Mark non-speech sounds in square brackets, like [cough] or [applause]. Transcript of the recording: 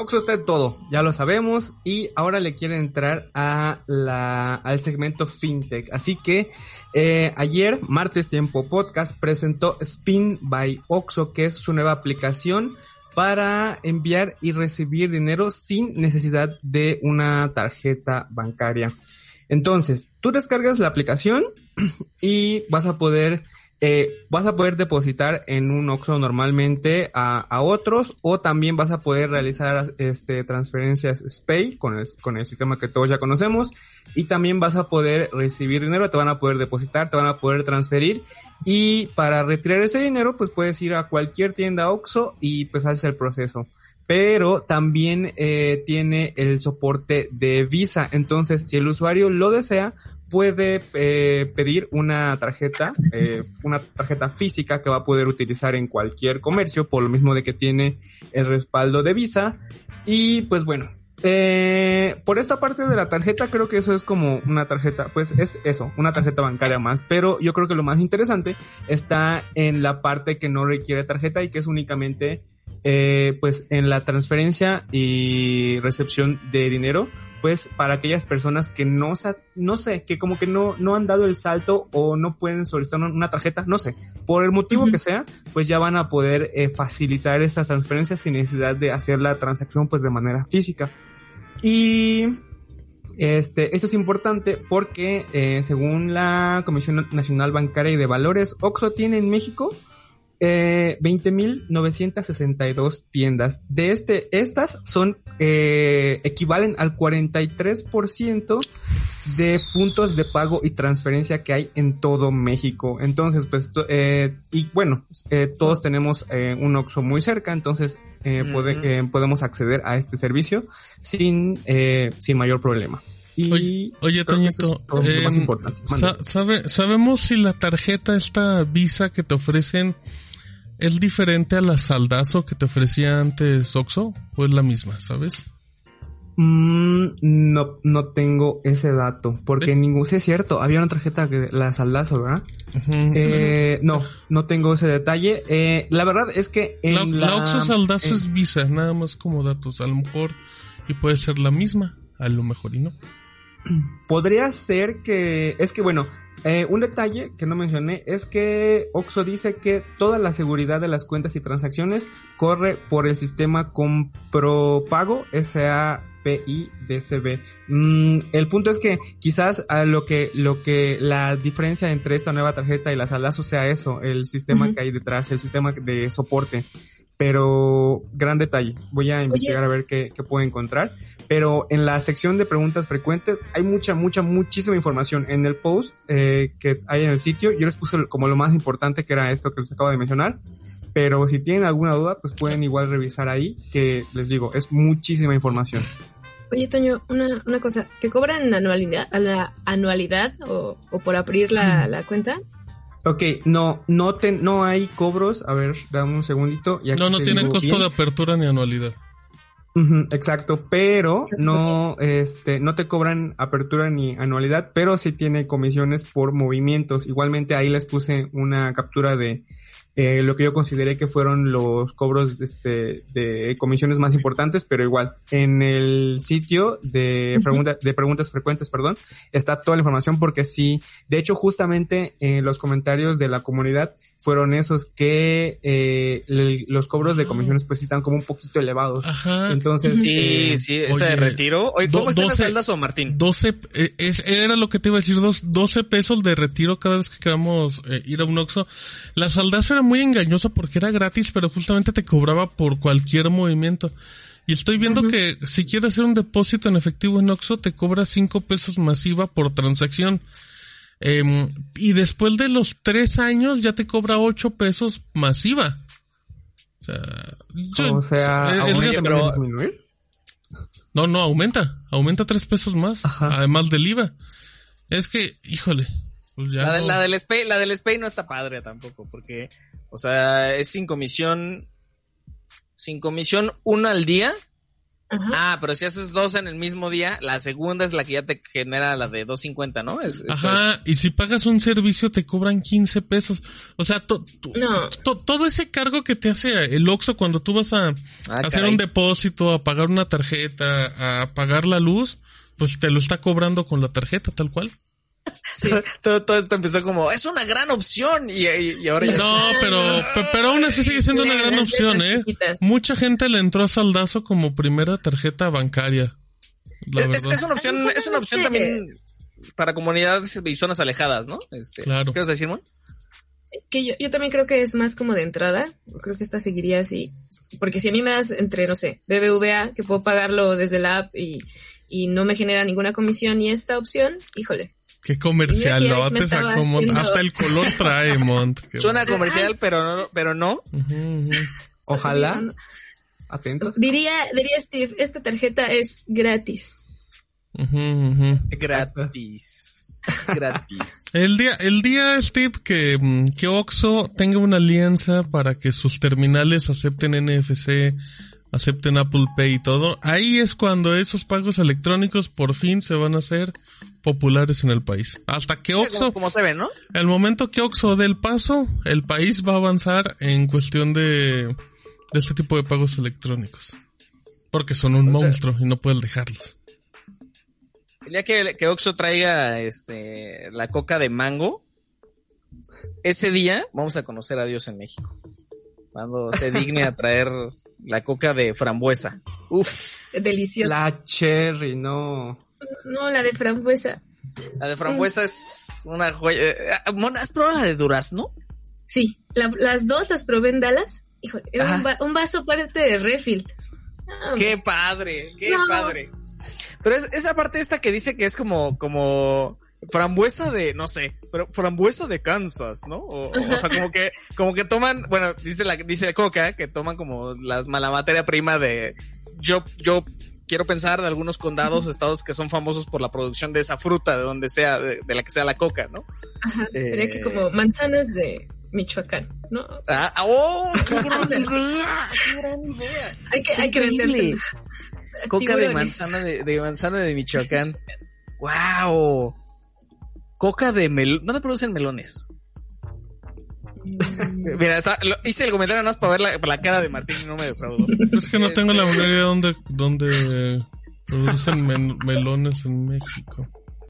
Oxo está en todo, ya lo sabemos, y ahora le quieren entrar a la, al segmento FinTech. Así que eh, ayer, martes tiempo podcast, presentó Spin by Oxo, que es su nueva aplicación para enviar y recibir dinero sin necesidad de una tarjeta bancaria. Entonces, tú descargas la aplicación [clears throat] y vas a poder eh, vas a poder depositar en un OXXO normalmente a, a, otros o también vas a poder realizar este, transferencias SPAY con el, con el sistema que todos ya conocemos y también vas a poder recibir dinero, te van a poder depositar, te van a poder transferir y para retirar ese dinero pues puedes ir a cualquier tienda OXXO y pues haces el proceso pero también eh, tiene el soporte de Visa. Entonces, si el usuario lo desea, puede eh, pedir una tarjeta, eh, una tarjeta física que va a poder utilizar en cualquier comercio, por lo mismo de que tiene el respaldo de Visa. Y pues bueno, eh, por esta parte de la tarjeta creo que eso es como una tarjeta, pues es eso, una tarjeta bancaria más, pero yo creo que lo más interesante está en la parte que no requiere tarjeta y que es únicamente pues en la transferencia y recepción de dinero pues para aquellas personas que no, no sé, que como que no, no han dado el salto o no pueden solicitar una tarjeta, no sé, por el motivo que sea, pues ya van a poder eh, facilitar esta transferencia sin necesidad de hacer la transacción pues de manera física. Y este, esto es importante porque eh, según la Comisión Nacional Bancaria y de Valores, OXO tiene en México eh, 20.962 tiendas. De este, estas son, eh, equivalen al 43% de puntos de pago y transferencia que hay en todo México. Entonces, pues, eh, y bueno, eh, todos tenemos eh, un OXO muy cerca, entonces eh, podemos acceder a este servicio sin, sin mayor problema. Y oye, Toñito, em, sabe, ¿sabemos si la tarjeta, esta Visa que te ofrecen, ¿Es diferente a la saldazo que te ofrecía antes Oxo? ¿O es la misma, sabes? Mm, no, no tengo ese dato, porque ningún, sí es cierto, había una tarjeta que la saldazo, ¿verdad? eh, no, no tengo ese detalle. Eh, la verdad es que en la, Oxo saldazo es Visa, nada más como datos, a lo mejor y puede ser la misma, a lo mejor y no. [clears throat] Podría ser que, es que bueno, eh, un detalle que no mencioné es que Oxo dice que toda la seguridad de las cuentas y transacciones corre por el sistema Compropago SAPI DCB. Mm, el punto es que quizás a lo que lo que la diferencia entre esta nueva tarjeta y las alazos sea eso, el sistema que hay detrás, el sistema de soporte. Pero gran detalle. Voy a investigar a ver qué, qué puedo encontrar pero en la sección de preguntas frecuentes hay mucha, mucha, muchísima información. En el post eh, que hay en el sitio, yo les puse como lo más importante que era esto que les acabo de mencionar. Pero si tienen alguna duda, pues pueden igual revisar ahí, que les digo, es muchísima información. Oye, Toño, una, una cosa, ¿te cobran anualidad, a la anualidad o, o por abrir la, la cuenta? Ok, no, no, te, no hay cobros. A ver, dame un segundito. no, no tienen costo de apertura ni anualidad exacto, pero no, este, no te cobran apertura ni anualidad, pero sí tiene comisiones por movimientos. Igualmente ahí les puse una captura de eh, lo que yo consideré que fueron los cobros de, este, de comisiones más importantes, pero igual, en el sitio de, de preguntas frecuentes, perdón, está toda la información porque sí, de hecho justamente en los comentarios de la comunidad fueron esos que eh, los cobros de comisiones pues están como un poquito elevados. Ajá. Entonces, sí, eh, sí, esa de retiro. Oye, ¿cómo están las saldas o Martín? 12, eh, es, era lo que te iba a decir, dos, 12 pesos de retiro cada vez que queramos ir a un Oxxo. Las saldas eran muy engañosa porque era gratis, pero justamente te cobraba por cualquier movimiento. Y estoy viendo que si quieres hacer un depósito en efectivo en Oxxo, te cobra 5 pesos masiva por transacción. Em, y después de los 3 años ya te cobra 8 pesos masiva. O sea, o sea No, no, aumenta. Aumenta tres pesos más. Además del IVA. Es que, híjole. Pues ya la, la, del SPAY, la del SPAY no está padre tampoco, porque, o sea, es sin comisión, sin comisión uno al día Ah, pero si haces dos en el mismo día, la segunda es la que ya te genera la de 2.50, ¿no? Ajá, y si pagas un servicio te cobran 15 pesos. O sea, todo ese cargo que te hace el Oxxo cuando tú vas a ah, hacer un depósito, a pagar una tarjeta, a pagar la luz, pues te lo está cobrando con la tarjeta, tal cual. Sí. todo, todo, esto empezó como, es una gran opción y, ahora ya No, pero, pero aún así sigue siendo una gran opción, ¿eh? Mucha gente le entró a saldazo como primera tarjeta bancaria. Es, una opción, es una opción también para comunidades y zonas alejadas, ¿no? Este, claro. ¿Qué vas a decir, Mon? Que yo, yo también creo que es más como de entrada. Creo que esta seguiría así. Porque si a mí me das entre, no sé, BBVA, que puedo pagarlo desde la app y, y no me genera ninguna comisión, y esta opción, híjole, Qué comercial, ¿no? Hasta el color [laughs] trae, Mont. Suena comercial, pero no. Pero no. Ojalá. Atento. Diría, diría Steve, esta tarjeta es gratis. Gratis. Gratis. [laughs] El día, el día, Steve, que, mm, que Oxo tenga una alianza para que sus terminales acepten NFC, acepten Apple Pay y todo, ahí es cuando esos pagos electrónicos por fin se van a hacer populares en el país. Hasta que Oxo, como, se ve, ¿no? El momento que Oxo dé el paso, el país va a avanzar en cuestión de, de este tipo de pagos electrónicos. Porque son un monstruo y no puedes dejarlos. El día que, que Oxo traiga este, la coca de mango, ese día vamos a conocer a Dios en México. Cuando se digne a traer [laughs] la coca de frambuesa. Uf. Deliciosa. La cherry, no. No, la de frambuesa. La de frambuesa es una joya. Eh, Mona, ¿has probado la de durazno? Sí, las dos las probé en Dallas. Híjole, era un, vaso parte de refill. Ah, qué padre, qué padre. Pero es, esa parte esta que dice que es como, como frambuesa de, no sé, pero frambuesa de Kansas, ¿no? O, o, sea, como que, como que toman, bueno, dice la, dice Coca, que toman como la, la materia prima de, yo, yo quiero pensar de algunos condados, estados que son famosos por la producción de esa fruta, de donde sea, de, la que sea la coca, ¿no? Ajá, sería que como manzanas de Michoacán, ¿no? Ah, ¡Oh! ¡Qué gran idea! ¡Qué gran idea! Hay que, hay que Coca de manzana de, de, manzana de Michoacán. ¡Wow! Coca de melón. ¿Dónde producen melones? [laughs] Mira, hice el comentario nada más para ver la, cara de Martín y no me defraudó. Es que no tengo la menor idea de dónde, dónde producen melones en México.